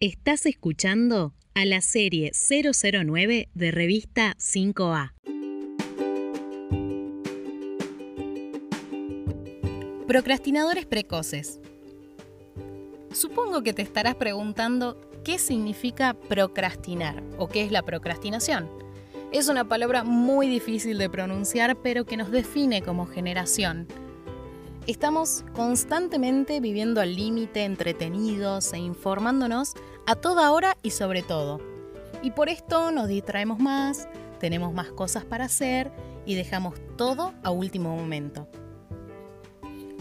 Estás escuchando a la serie 009 de revista 5A. Procrastinadores precoces. Supongo que te estarás preguntando qué significa procrastinar o qué es la procrastinación. Es una palabra muy difícil de pronunciar, pero que nos define como generación. Estamos constantemente viviendo al límite, entretenidos e informándonos a toda hora y sobre todo. Y por esto nos distraemos más, tenemos más cosas para hacer y dejamos todo a último momento.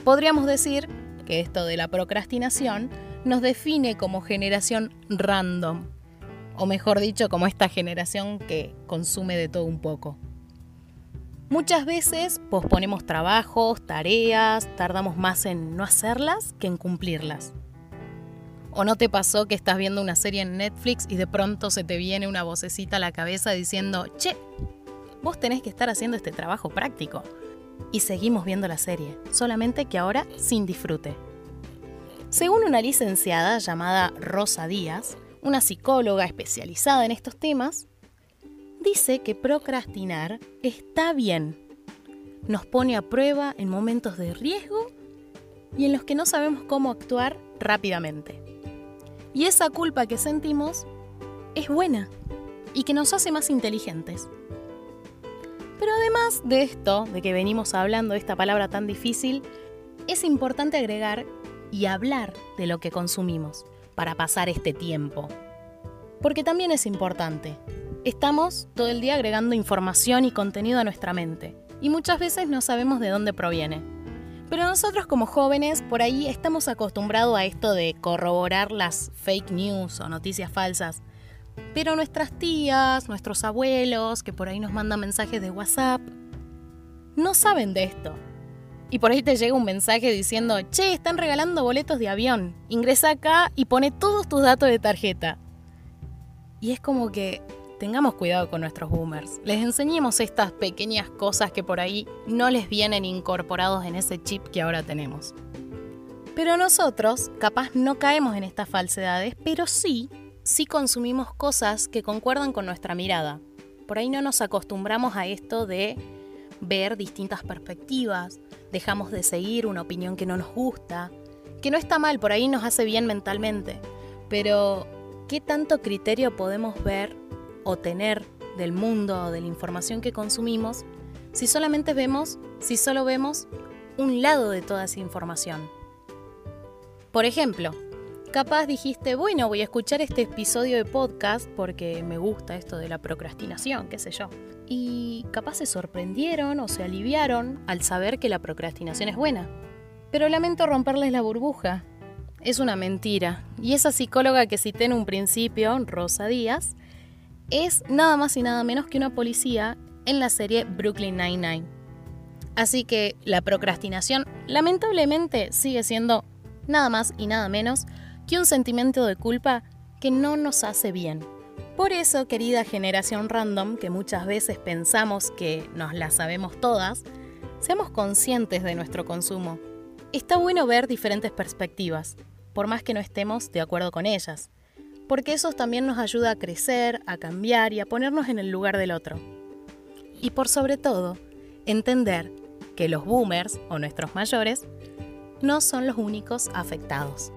Podríamos decir que esto de la procrastinación nos define como generación random, o mejor dicho, como esta generación que consume de todo un poco. Muchas veces posponemos trabajos, tareas, tardamos más en no hacerlas que en cumplirlas. ¿O no te pasó que estás viendo una serie en Netflix y de pronto se te viene una vocecita a la cabeza diciendo, che, vos tenés que estar haciendo este trabajo práctico? y seguimos viendo la serie, solamente que ahora sin disfrute. Según una licenciada llamada Rosa Díaz, una psicóloga especializada en estos temas, dice que procrastinar está bien. Nos pone a prueba en momentos de riesgo y en los que no sabemos cómo actuar rápidamente. Y esa culpa que sentimos es buena y que nos hace más inteligentes. Pero además de esto, de que venimos hablando de esta palabra tan difícil, es importante agregar y hablar de lo que consumimos para pasar este tiempo. Porque también es importante. Estamos todo el día agregando información y contenido a nuestra mente, y muchas veces no sabemos de dónde proviene. Pero nosotros como jóvenes por ahí estamos acostumbrados a esto de corroborar las fake news o noticias falsas pero nuestras tías, nuestros abuelos, que por ahí nos mandan mensajes de WhatsApp, no saben de esto. Y por ahí te llega un mensaje diciendo, che, están regalando boletos de avión. Ingresa acá y pone todos tus datos de tarjeta. Y es como que tengamos cuidado con nuestros boomers. Les enseñemos estas pequeñas cosas que por ahí no les vienen incorporados en ese chip que ahora tenemos. Pero nosotros, capaz no caemos en estas falsedades, pero sí sí consumimos cosas que concuerdan con nuestra mirada. Por ahí no nos acostumbramos a esto de ver distintas perspectivas, dejamos de seguir una opinión que no nos gusta, que no está mal, por ahí nos hace bien mentalmente, pero ¿qué tanto criterio podemos ver o tener del mundo o de la información que consumimos si solamente vemos, si solo vemos un lado de toda esa información? Por ejemplo, Capaz dijiste, bueno, voy a escuchar este episodio de podcast porque me gusta esto de la procrastinación, qué sé yo. Y capaz se sorprendieron o se aliviaron al saber que la procrastinación es buena. Pero lamento romperles la burbuja. Es una mentira. Y esa psicóloga que cité en un principio, Rosa Díaz, es nada más y nada menos que una policía en la serie Brooklyn Nine-Nine. Así que la procrastinación lamentablemente sigue siendo nada más y nada menos que un sentimiento de culpa que no nos hace bien. Por eso, querida generación random, que muchas veces pensamos que nos la sabemos todas, seamos conscientes de nuestro consumo. Está bueno ver diferentes perspectivas, por más que no estemos de acuerdo con ellas, porque eso también nos ayuda a crecer, a cambiar y a ponernos en el lugar del otro. Y por sobre todo, entender que los boomers o nuestros mayores no son los únicos afectados.